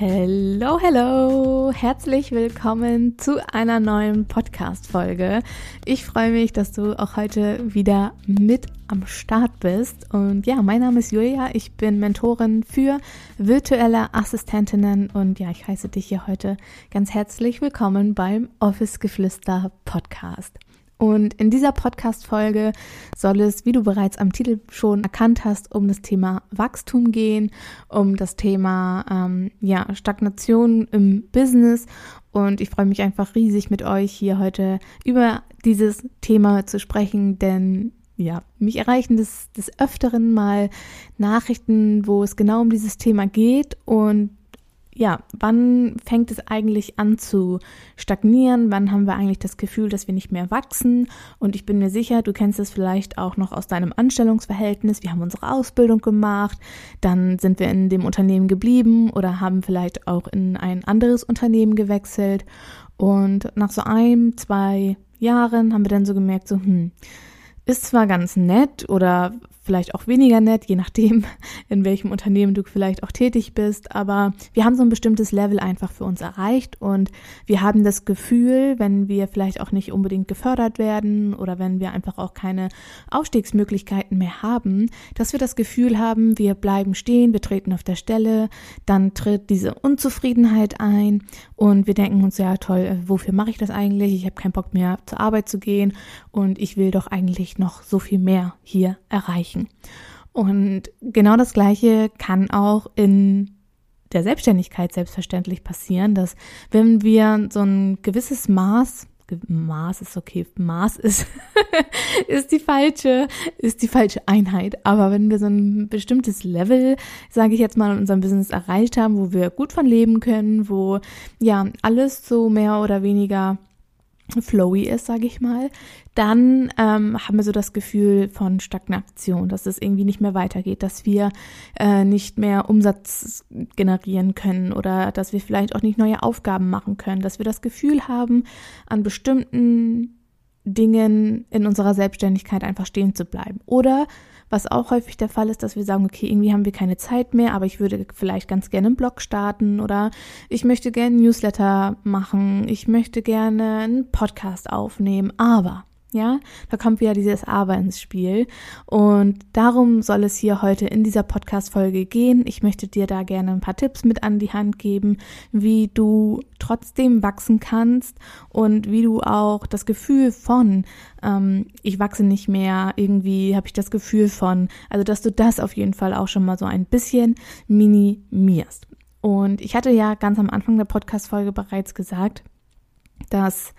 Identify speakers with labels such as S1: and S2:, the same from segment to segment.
S1: Hello, hello! Herzlich willkommen zu einer neuen Podcast-Folge. Ich freue mich, dass du auch heute wieder mit am Start bist. Und ja, mein Name ist Julia. Ich bin Mentorin für virtuelle Assistentinnen und ja, ich heiße dich hier heute ganz herzlich willkommen beim Office Geflüster Podcast. Und in dieser Podcast-Folge soll es, wie du bereits am Titel schon erkannt hast, um das Thema Wachstum gehen, um das Thema ähm, ja, Stagnation im Business. Und ich freue mich einfach riesig mit euch hier heute über dieses Thema zu sprechen, denn ja, mich erreichen des, des Öfteren mal Nachrichten, wo es genau um dieses Thema geht und ja, wann fängt es eigentlich an zu stagnieren? Wann haben wir eigentlich das Gefühl, dass wir nicht mehr wachsen? Und ich bin mir sicher, du kennst es vielleicht auch noch aus deinem Anstellungsverhältnis. Wir haben unsere Ausbildung gemacht, dann sind wir in dem Unternehmen geblieben oder haben vielleicht auch in ein anderes Unternehmen gewechselt. Und nach so ein, zwei Jahren haben wir dann so gemerkt, so, hm, ist zwar ganz nett oder vielleicht auch weniger nett, je nachdem, in welchem Unternehmen du vielleicht auch tätig bist. Aber wir haben so ein bestimmtes Level einfach für uns erreicht und wir haben das Gefühl, wenn wir vielleicht auch nicht unbedingt gefördert werden oder wenn wir einfach auch keine Aufstiegsmöglichkeiten mehr haben, dass wir das Gefühl haben, wir bleiben stehen, wir treten auf der Stelle, dann tritt diese Unzufriedenheit ein und wir denken uns, ja toll, äh, wofür mache ich das eigentlich? Ich habe keinen Bock mehr zur Arbeit zu gehen und ich will doch eigentlich noch so viel mehr hier erreichen erreichen. Und genau das Gleiche kann auch in der Selbstständigkeit selbstverständlich passieren, dass wenn wir so ein gewisses Maß Maß ist okay, Maß ist, ist die falsche, ist die falsche Einheit. Aber wenn wir so ein bestimmtes Level, sage ich jetzt mal, in unserem Business erreicht haben, wo wir gut von leben können, wo ja alles so mehr oder weniger flowy ist, sage ich mal, dann ähm, haben wir so das Gefühl von Stagnation, dass es irgendwie nicht mehr weitergeht, dass wir äh, nicht mehr Umsatz generieren können oder dass wir vielleicht auch nicht neue Aufgaben machen können, dass wir das Gefühl haben, an bestimmten Dingen in unserer Selbstständigkeit einfach stehen zu bleiben. Oder was auch häufig der Fall ist, dass wir sagen, okay, irgendwie haben wir keine Zeit mehr, aber ich würde vielleicht ganz gerne einen Blog starten oder ich möchte gerne Newsletter machen, ich möchte gerne einen Podcast aufnehmen, aber ja, da kommt wieder dieses Aber ins Spiel. Und darum soll es hier heute in dieser Podcast-Folge gehen. Ich möchte dir da gerne ein paar Tipps mit an die Hand geben, wie du trotzdem wachsen kannst und wie du auch das Gefühl von, ähm, ich wachse nicht mehr, irgendwie habe ich das Gefühl von, also dass du das auf jeden Fall auch schon mal so ein bisschen minimierst. Und ich hatte ja ganz am Anfang der Podcast-Folge bereits gesagt, dass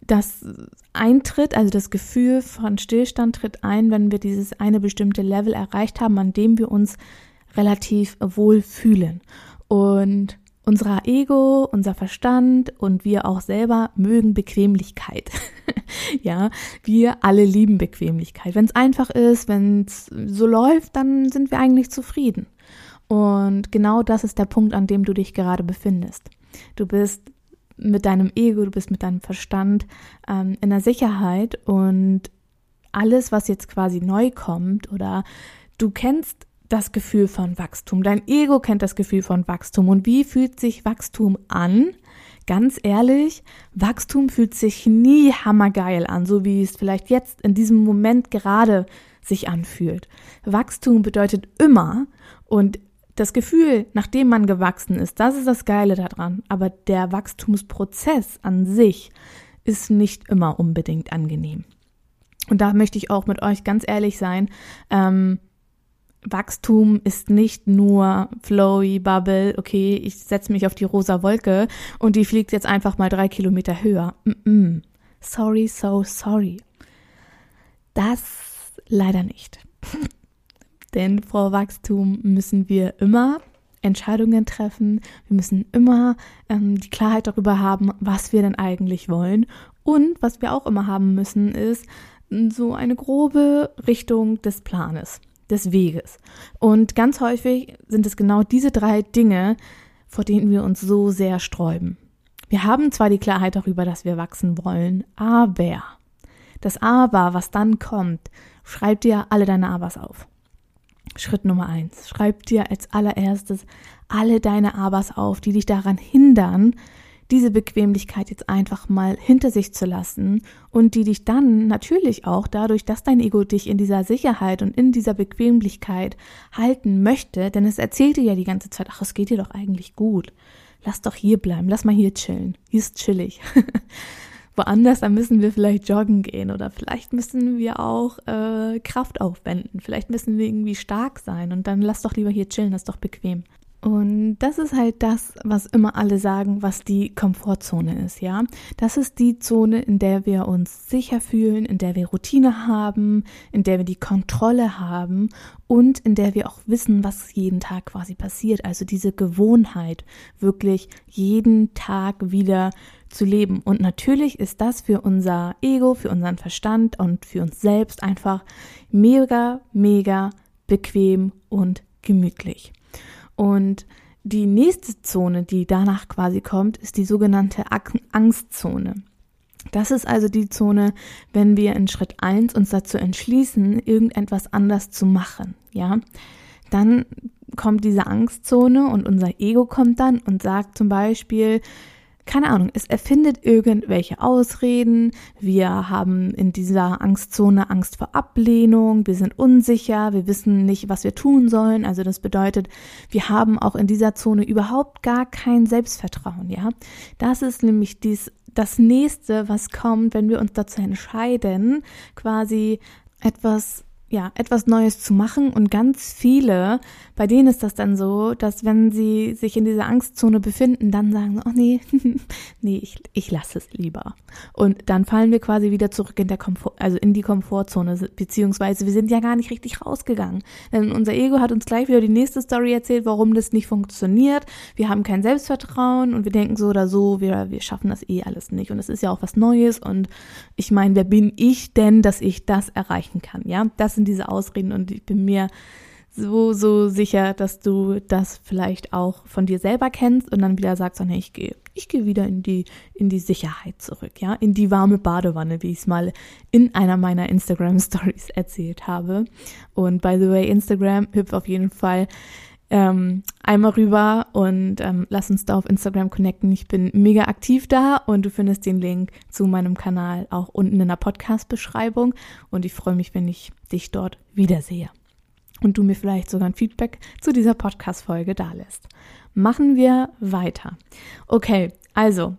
S1: das eintritt, also das Gefühl von Stillstand tritt ein, wenn wir dieses eine bestimmte Level erreicht haben, an dem wir uns relativ wohl fühlen. Und unser Ego, unser Verstand und wir auch selber mögen Bequemlichkeit. ja, wir alle lieben Bequemlichkeit. Wenn es einfach ist, wenn es so läuft, dann sind wir eigentlich zufrieden. Und genau das ist der Punkt, an dem du dich gerade befindest. Du bist mit deinem Ego, du bist mit deinem Verstand ähm, in der Sicherheit und alles, was jetzt quasi neu kommt oder du kennst das Gefühl von Wachstum, dein Ego kennt das Gefühl von Wachstum und wie fühlt sich Wachstum an? Ganz ehrlich, Wachstum fühlt sich nie hammergeil an, so wie es vielleicht jetzt in diesem Moment gerade sich anfühlt. Wachstum bedeutet immer und das Gefühl, nachdem man gewachsen ist, das ist das Geile daran. Aber der Wachstumsprozess an sich ist nicht immer unbedingt angenehm. Und da möchte ich auch mit euch ganz ehrlich sein. Ähm, Wachstum ist nicht nur flowy Bubble, okay, ich setze mich auf die rosa Wolke und die fliegt jetzt einfach mal drei Kilometer höher. Mm -mm. Sorry, so sorry. Das leider nicht. Denn vor Wachstum müssen wir immer Entscheidungen treffen. Wir müssen immer ähm, die Klarheit darüber haben, was wir denn eigentlich wollen. Und was wir auch immer haben müssen, ist so eine grobe Richtung des Planes. des Weges. Und ganz häufig sind es genau diese drei Dinge, vor denen wir uns so sehr sträuben. Wir haben zwar die Klarheit darüber, dass wir wachsen wollen, aber das Aber, was dann kommt, schreib dir alle deine Abers auf. Schritt Nummer eins. Schreib dir als allererstes alle deine Abers auf, die dich daran hindern, diese Bequemlichkeit jetzt einfach mal hinter sich zu lassen und die dich dann natürlich auch dadurch, dass dein Ego dich in dieser Sicherheit und in dieser Bequemlichkeit halten möchte, denn es erzählt dir ja die ganze Zeit, ach, es geht dir doch eigentlich gut. Lass doch hier bleiben, lass mal hier chillen. Hier ist chillig. Woanders, dann müssen wir vielleicht joggen gehen oder vielleicht müssen wir auch äh, Kraft aufwenden. Vielleicht müssen wir irgendwie stark sein und dann lass doch lieber hier chillen, das ist doch bequem. Und das ist halt das, was immer alle sagen, was die Komfortzone ist, ja. Das ist die Zone, in der wir uns sicher fühlen, in der wir Routine haben, in der wir die Kontrolle haben und in der wir auch wissen, was jeden Tag quasi passiert. Also diese Gewohnheit, wirklich jeden Tag wieder zu leben. Und natürlich ist das für unser Ego, für unseren Verstand und für uns selbst einfach mega, mega bequem und gemütlich. Und die nächste Zone, die danach quasi kommt, ist die sogenannte Angstzone. Das ist also die Zone, wenn wir in Schritt eins uns dazu entschließen, irgendetwas anders zu machen, ja. Dann kommt diese Angstzone und unser Ego kommt dann und sagt zum Beispiel, keine Ahnung, es erfindet irgendwelche Ausreden. Wir haben in dieser Angstzone Angst vor Ablehnung. Wir sind unsicher. Wir wissen nicht, was wir tun sollen. Also das bedeutet, wir haben auch in dieser Zone überhaupt gar kein Selbstvertrauen, ja. Das ist nämlich dies, das nächste, was kommt, wenn wir uns dazu entscheiden, quasi etwas ja, etwas Neues zu machen. Und ganz viele, bei denen ist das dann so, dass wenn sie sich in dieser Angstzone befinden, dann sagen, oh nee, nee, ich, ich lasse es lieber. Und dann fallen wir quasi wieder zurück in der Komfort, also in die Komfortzone, beziehungsweise wir sind ja gar nicht richtig rausgegangen. Denn unser Ego hat uns gleich wieder die nächste Story erzählt, warum das nicht funktioniert. Wir haben kein Selbstvertrauen und wir denken so oder so, wir, wir schaffen das eh alles nicht. Und es ist ja auch was Neues. Und ich meine, wer bin ich denn, dass ich das erreichen kann? Ja, das sind diese Ausreden und ich bin mir so, so sicher, dass du das vielleicht auch von dir selber kennst und dann wieder sagst, oh nee, ich gehe, ich gehe wieder in die, in die Sicherheit zurück, ja, in die warme Badewanne, wie ich es mal in einer meiner Instagram Stories erzählt habe. Und by the way, Instagram hüpft auf jeden Fall ähm, einmal rüber und ähm, lass uns da auf Instagram connecten. Ich bin mega aktiv da und du findest den Link zu meinem Kanal auch unten in der Podcast-Beschreibung und ich freue mich, wenn ich dich dort wiedersehe und du mir vielleicht sogar ein Feedback zu dieser Podcast-Folge da lässt. Machen wir weiter. Okay, also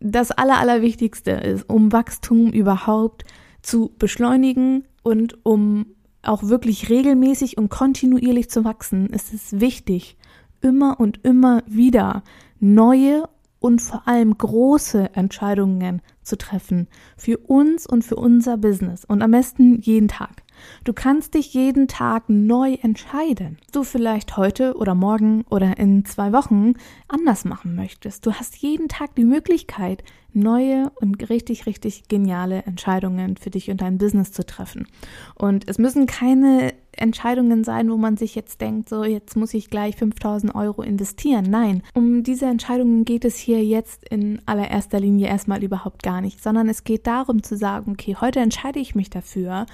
S1: das Aller, Allerwichtigste ist, um Wachstum überhaupt zu beschleunigen und um auch wirklich regelmäßig und kontinuierlich zu wachsen, ist es wichtig, immer und immer wieder neue und vor allem große Entscheidungen zu treffen für uns und für unser Business und am besten jeden Tag. Du kannst dich jeden Tag neu entscheiden. Du vielleicht heute oder morgen oder in zwei Wochen anders machen möchtest. Du hast jeden Tag die Möglichkeit, neue und richtig, richtig geniale Entscheidungen für dich und dein Business zu treffen. Und es müssen keine Entscheidungen sein, wo man sich jetzt denkt, so jetzt muss ich gleich 5000 Euro investieren. Nein, um diese Entscheidungen geht es hier jetzt in allererster Linie erstmal überhaupt gar nicht, sondern es geht darum zu sagen, okay, heute entscheide ich mich dafür,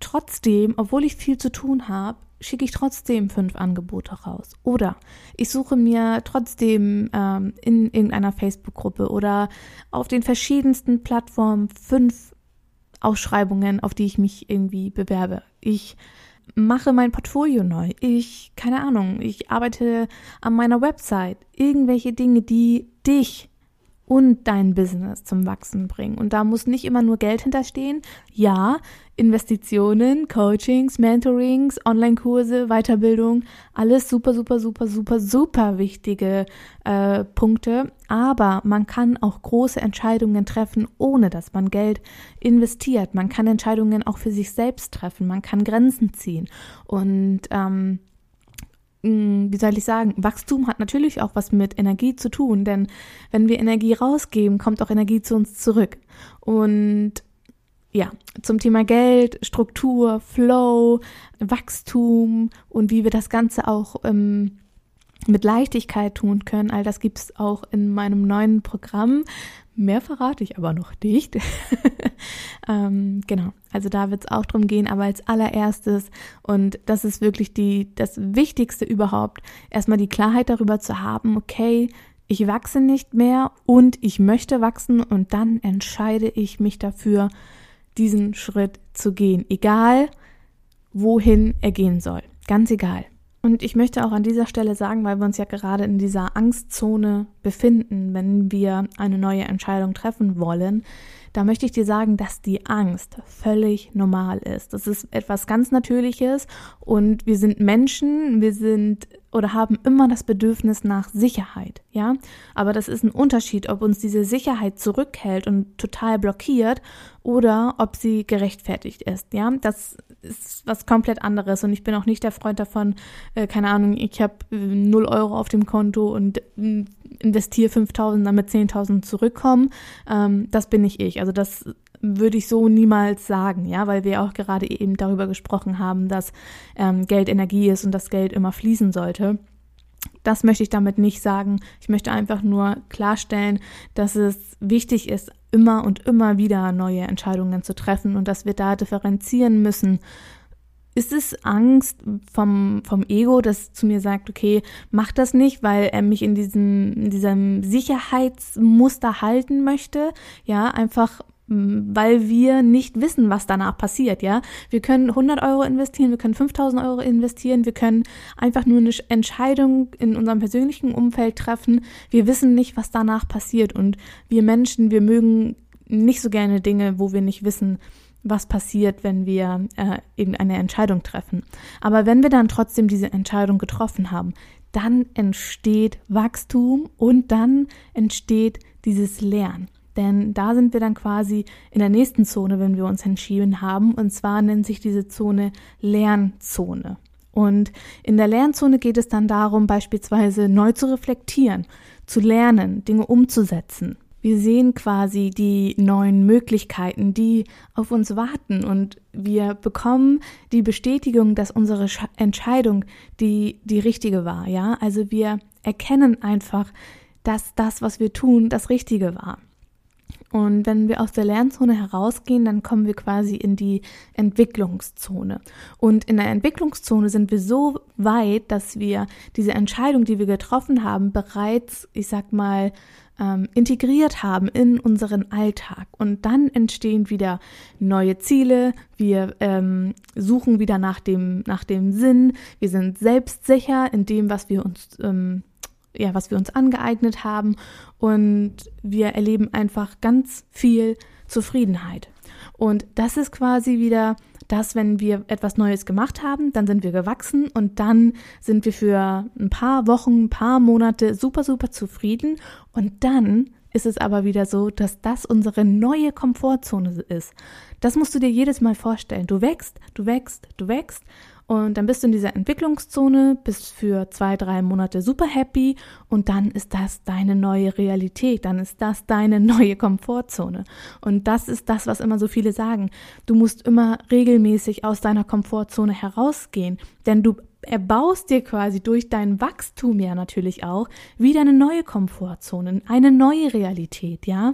S1: trotzdem, obwohl ich viel zu tun habe, schicke ich trotzdem fünf Angebote raus. Oder ich suche mir trotzdem ähm, in irgendeiner Facebook-Gruppe oder auf den verschiedensten Plattformen fünf Ausschreibungen, auf die ich mich irgendwie bewerbe. Ich mache mein Portfolio neu. Ich, keine Ahnung, ich arbeite an meiner Website. Irgendwelche Dinge, die dich und dein Business zum Wachsen bringen. Und da muss nicht immer nur Geld hinterstehen. Ja, Investitionen, Coachings, Mentorings, Online-Kurse, Weiterbildung, alles super, super, super, super, super wichtige äh, Punkte. Aber man kann auch große Entscheidungen treffen, ohne dass man Geld investiert. Man kann Entscheidungen auch für sich selbst treffen. Man kann Grenzen ziehen. Und ähm, hm, wie soll ich sagen, Wachstum hat natürlich auch was mit Energie zu tun, denn wenn wir Energie rausgeben, kommt auch Energie zu uns zurück. Und ja, zum Thema Geld, Struktur, Flow, Wachstum und wie wir das Ganze auch ähm, mit Leichtigkeit tun können. All das gibt's auch in meinem neuen Programm. Mehr verrate ich aber noch nicht. ähm, genau, also da wird's auch drum gehen, aber als allererstes, und das ist wirklich die, das Wichtigste überhaupt, erstmal die Klarheit darüber zu haben, okay, ich wachse nicht mehr und ich möchte wachsen und dann entscheide ich mich dafür, diesen Schritt zu gehen, egal wohin er gehen soll. Ganz egal. Und ich möchte auch an dieser Stelle sagen, weil wir uns ja gerade in dieser Angstzone befinden, wenn wir eine neue Entscheidung treffen wollen, da möchte ich dir sagen, dass die Angst völlig normal ist. Das ist etwas ganz Natürliches und wir sind Menschen, wir sind oder haben immer das Bedürfnis nach Sicherheit, ja? Aber das ist ein Unterschied, ob uns diese Sicherheit zurückhält und total blockiert oder ob sie gerechtfertigt ist, ja? Das ist was komplett anderes und ich bin auch nicht der Freund davon, äh, keine Ahnung, ich habe äh, 0 Euro auf dem Konto und äh, investiere 5000, damit 10.000 zurückkommen. Ähm, das bin nicht ich. Also das würde ich so niemals sagen, ja, weil wir auch gerade eben darüber gesprochen haben, dass ähm, Geld Energie ist und das Geld immer fließen sollte. Das möchte ich damit nicht sagen. Ich möchte einfach nur klarstellen, dass es wichtig ist, immer und immer wieder neue Entscheidungen zu treffen und dass wir da differenzieren müssen. Ist es Angst vom, vom Ego, das zu mir sagt, okay, mach das nicht, weil er mich in diesem, in diesem Sicherheitsmuster halten möchte? Ja, einfach weil wir nicht wissen, was danach passiert, ja. Wir können 100 Euro investieren, wir können 5000 Euro investieren, wir können einfach nur eine Entscheidung in unserem persönlichen Umfeld treffen. Wir wissen nicht, was danach passiert und wir Menschen, wir mögen nicht so gerne Dinge, wo wir nicht wissen, was passiert, wenn wir äh, irgendeine Entscheidung treffen. Aber wenn wir dann trotzdem diese Entscheidung getroffen haben, dann entsteht Wachstum und dann entsteht dieses Lernen. Denn da sind wir dann quasi in der nächsten Zone, wenn wir uns entschieden haben. Und zwar nennt sich diese Zone Lernzone. Und in der Lernzone geht es dann darum, beispielsweise neu zu reflektieren, zu lernen, Dinge umzusetzen. Wir sehen quasi die neuen Möglichkeiten, die auf uns warten und wir bekommen die Bestätigung, dass unsere Entscheidung die, die richtige war, ja? Also wir erkennen einfach, dass das, was wir tun, das Richtige war. Und wenn wir aus der Lernzone herausgehen, dann kommen wir quasi in die Entwicklungszone. Und in der Entwicklungszone sind wir so weit, dass wir diese Entscheidung, die wir getroffen haben, bereits, ich sag mal, ähm, integriert haben in unseren Alltag. Und dann entstehen wieder neue Ziele. Wir ähm, suchen wieder nach dem, nach dem Sinn. Wir sind selbstsicher in dem, was wir uns ähm, ja, was wir uns angeeignet haben und wir erleben einfach ganz viel Zufriedenheit. Und das ist quasi wieder das, wenn wir etwas Neues gemacht haben, dann sind wir gewachsen und dann sind wir für ein paar Wochen, ein paar Monate super, super zufrieden und dann ist es aber wieder so, dass das unsere neue Komfortzone ist. Das musst du dir jedes Mal vorstellen. Du wächst, du wächst, du wächst und dann bist du in dieser Entwicklungszone, bist für zwei, drei Monate super happy und dann ist das deine neue Realität, dann ist das deine neue Komfortzone. Und das ist das, was immer so viele sagen. Du musst immer regelmäßig aus deiner Komfortzone herausgehen, denn du erbaust dir quasi durch dein Wachstum ja natürlich auch wieder eine neue Komfortzone, eine neue Realität, ja?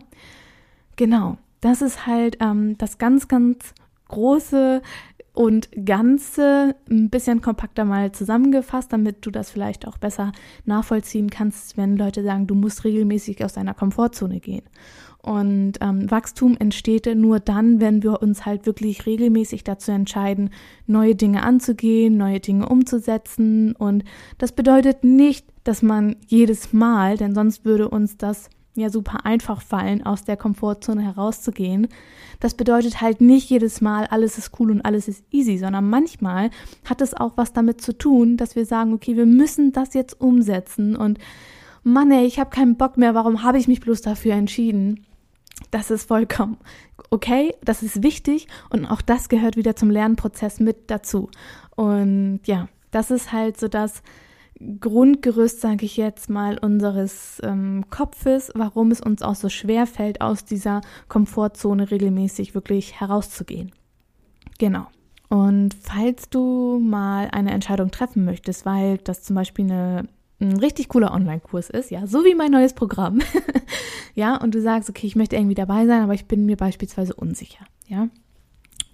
S1: Genau. Das ist halt ähm, das ganz, ganz große und Ganze ein bisschen kompakter mal zusammengefasst, damit du das vielleicht auch besser nachvollziehen kannst, wenn Leute sagen, du musst regelmäßig aus deiner Komfortzone gehen. Und ähm, Wachstum entsteht nur dann, wenn wir uns halt wirklich regelmäßig dazu entscheiden, neue Dinge anzugehen, neue Dinge umzusetzen. Und das bedeutet nicht, dass man jedes Mal, denn sonst würde uns das ja super einfach fallen, aus der Komfortzone herauszugehen. Das bedeutet halt nicht jedes Mal, alles ist cool und alles ist easy, sondern manchmal hat es auch was damit zu tun, dass wir sagen, okay, wir müssen das jetzt umsetzen und Mann, ey, ich habe keinen Bock mehr, warum habe ich mich bloß dafür entschieden? Das ist vollkommen okay, das ist wichtig und auch das gehört wieder zum Lernprozess mit dazu. Und ja, das ist halt so das, Grundgerüst, sage ich jetzt mal, unseres ähm, Kopfes, warum es uns auch so schwer fällt, aus dieser Komfortzone regelmäßig wirklich herauszugehen. Genau. Und falls du mal eine Entscheidung treffen möchtest, weil das zum Beispiel eine, ein richtig cooler Online-Kurs ist, ja, so wie mein neues Programm, ja, und du sagst, okay, ich möchte irgendwie dabei sein, aber ich bin mir beispielsweise unsicher, ja,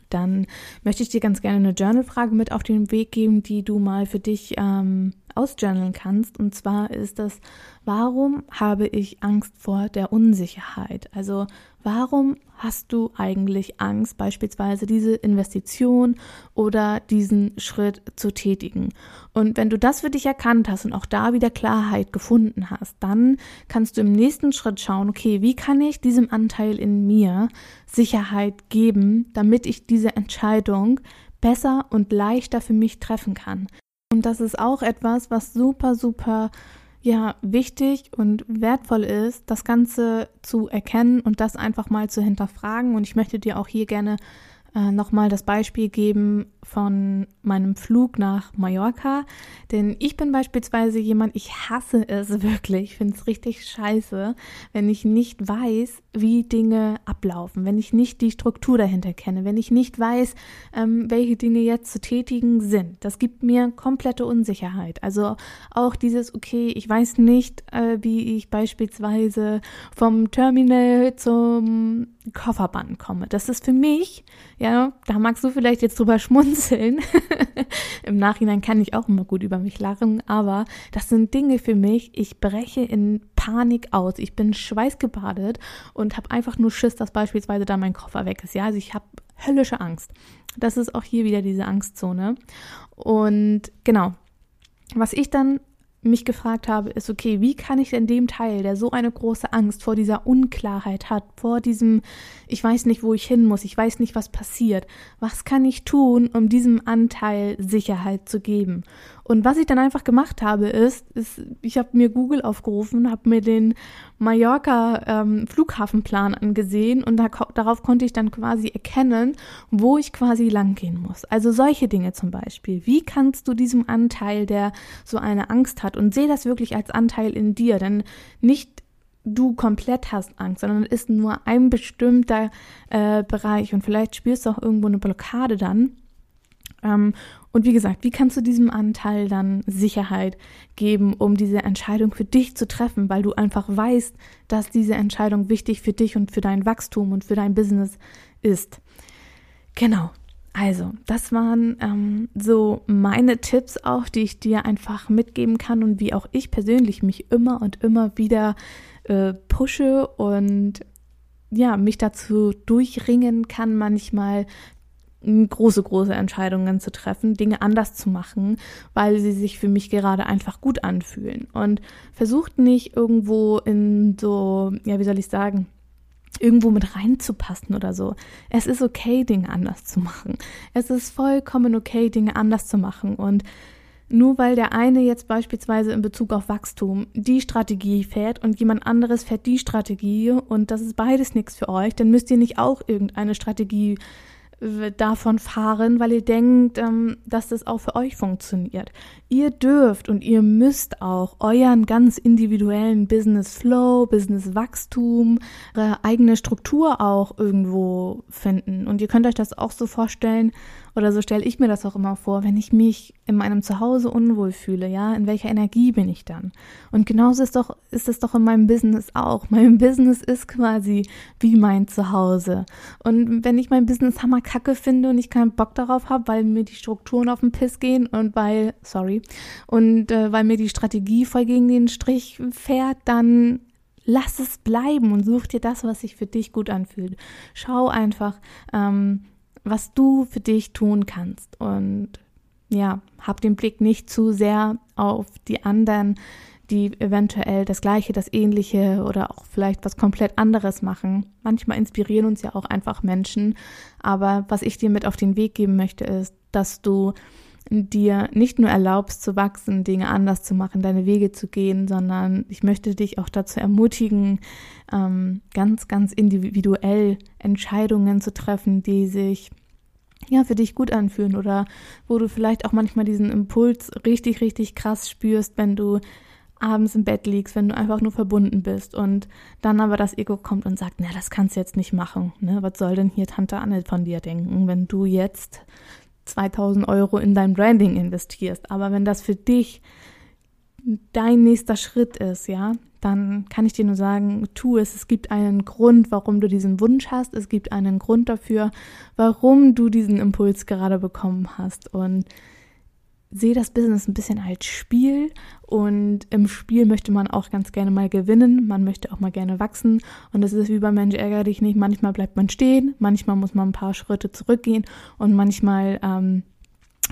S1: dann möchte ich dir ganz gerne eine Journal-Frage mit auf den Weg geben, die du mal für dich ähm, ausjournalen kannst. Und zwar ist das, warum habe ich Angst vor der Unsicherheit? Also warum hast du eigentlich Angst, beispielsweise diese Investition oder diesen Schritt zu tätigen? Und wenn du das für dich erkannt hast und auch da wieder Klarheit gefunden hast, dann kannst du im nächsten Schritt schauen, okay, wie kann ich diesem Anteil in mir Sicherheit geben, damit ich diese Entscheidung besser und leichter für mich treffen kann. Und das ist auch etwas, was super, super ja wichtig und wertvoll ist, das Ganze zu erkennen und das einfach mal zu hinterfragen. Und ich möchte dir auch hier gerne äh, nochmal das Beispiel geben von meinem Flug nach Mallorca. Denn ich bin beispielsweise jemand, ich hasse es wirklich, ich finde es richtig scheiße, wenn ich nicht weiß, wie Dinge ablaufen, wenn ich nicht die Struktur dahinter kenne, wenn ich nicht weiß, ähm, welche Dinge jetzt zu tätigen sind. Das gibt mir komplette Unsicherheit. Also auch dieses, okay, ich weiß nicht, äh, wie ich beispielsweise vom Terminal zum Kofferband komme. Das ist für mich, ja, da magst du vielleicht jetzt drüber schmunzeln. Im Nachhinein kann ich auch immer gut über mich lachen, aber das sind Dinge für mich, ich breche in Panik aus. Ich bin schweißgebadet und habe einfach nur Schiss, dass beispielsweise da mein Koffer weg ist. Ja, also ich habe höllische Angst. Das ist auch hier wieder diese Angstzone. Und genau, was ich dann mich gefragt habe, ist, okay, wie kann ich denn dem Teil, der so eine große Angst vor dieser Unklarheit hat, vor diesem, ich weiß nicht, wo ich hin muss, ich weiß nicht, was passiert, was kann ich tun, um diesem Anteil Sicherheit zu geben? Und was ich dann einfach gemacht habe, ist, ist ich habe mir Google aufgerufen, habe mir den Mallorca ähm, Flughafenplan angesehen und da, darauf konnte ich dann quasi erkennen, wo ich quasi langgehen muss. Also solche Dinge zum Beispiel. Wie kannst du diesem Anteil, der so eine Angst hat, und sehe das wirklich als Anteil in dir, denn nicht du komplett hast Angst, sondern es ist nur ein bestimmter äh, Bereich und vielleicht spürst du auch irgendwo eine Blockade dann. Ähm, und wie gesagt, wie kannst du diesem Anteil dann Sicherheit geben, um diese Entscheidung für dich zu treffen, weil du einfach weißt, dass diese Entscheidung wichtig für dich und für dein Wachstum und für dein Business ist. Genau. Also, das waren ähm, so meine Tipps auch, die ich dir einfach mitgeben kann und wie auch ich persönlich mich immer und immer wieder äh, pushe und ja, mich dazu durchringen kann, manchmal große, große Entscheidungen zu treffen, Dinge anders zu machen, weil sie sich für mich gerade einfach gut anfühlen. Und versucht nicht irgendwo in so, ja, wie soll ich sagen, irgendwo mit reinzupassen oder so. Es ist okay, Dinge anders zu machen. Es ist vollkommen okay, Dinge anders zu machen. Und nur weil der eine jetzt beispielsweise in Bezug auf Wachstum die Strategie fährt und jemand anderes fährt die Strategie und das ist beides nichts für euch, dann müsst ihr nicht auch irgendeine Strategie davon fahren, weil ihr denkt, ähm, dass das auch für euch funktioniert. Ihr dürft und ihr müsst auch euren ganz individuellen Business Flow, Business Wachstum, eure eigene Struktur auch irgendwo finden. Und ihr könnt euch das auch so vorstellen, oder so stelle ich mir das auch immer vor, wenn ich mich in meinem Zuhause unwohl fühle, ja, in welcher Energie bin ich dann? Und genauso ist doch, ist es doch in meinem Business auch. Mein Business ist quasi wie mein Zuhause. Und wenn ich mein Business hammerkacke finde und ich keinen Bock darauf habe, weil mir die Strukturen auf den Piss gehen und weil, sorry, und äh, weil mir die Strategie voll gegen den Strich fährt, dann lass es bleiben und such dir das, was sich für dich gut anfühlt. Schau einfach, ähm, was du für dich tun kannst. Und ja, hab den Blick nicht zu sehr auf die anderen, die eventuell das Gleiche, das Ähnliche oder auch vielleicht was komplett anderes machen. Manchmal inspirieren uns ja auch einfach Menschen. Aber was ich dir mit auf den Weg geben möchte, ist, dass du dir nicht nur erlaubst zu wachsen, Dinge anders zu machen, deine Wege zu gehen, sondern ich möchte dich auch dazu ermutigen, ähm, ganz, ganz individuell Entscheidungen zu treffen, die sich ja, für dich gut anfühlen oder wo du vielleicht auch manchmal diesen Impuls richtig, richtig krass spürst, wenn du abends im Bett liegst, wenn du einfach nur verbunden bist und dann aber das Ego kommt und sagt, na, das kannst du jetzt nicht machen. Ne? Was soll denn hier Tante Anne von dir denken, wenn du jetzt 2000 Euro in dein Branding investierst? Aber wenn das für dich dein nächster Schritt ist, ja, dann kann ich dir nur sagen, tu es. Es gibt einen Grund, warum du diesen Wunsch hast. Es gibt einen Grund dafür, warum du diesen Impuls gerade bekommen hast. Und sehe das Business ein bisschen als Spiel und im Spiel möchte man auch ganz gerne mal gewinnen, man möchte auch mal gerne wachsen und das ist wie beim Mensch ärger dich nicht, manchmal bleibt man stehen, manchmal muss man ein paar Schritte zurückgehen und manchmal ähm,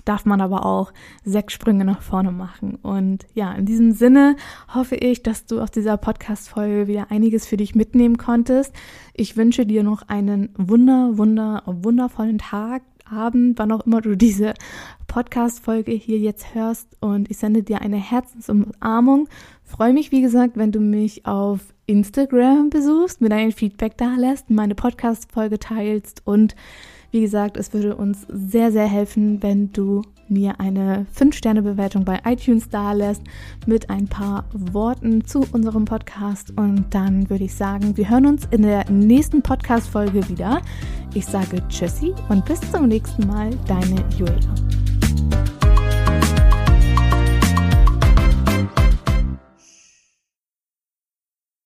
S1: darf man aber auch sechs Sprünge nach vorne machen. Und ja, in diesem Sinne hoffe ich, dass du aus dieser Podcast-Folge wieder einiges für dich mitnehmen konntest. Ich wünsche dir noch einen wunder, wunder, wundervollen Tag, Abend, wann auch immer du diese Podcast-Folge hier jetzt hörst. Und ich sende dir eine Herzensumarmung. Freue mich, wie gesagt, wenn du mich auf Instagram besuchst, mir dein Feedback da lässt, meine Podcast-Folge teilst und wie gesagt, es würde uns sehr, sehr helfen, wenn du mir eine 5-Sterne-Bewertung bei iTunes da lässt mit ein paar Worten zu unserem Podcast. Und dann würde ich sagen, wir hören uns in der nächsten Podcast-Folge wieder. Ich sage Tschüssi und bis zum nächsten Mal, deine Julia.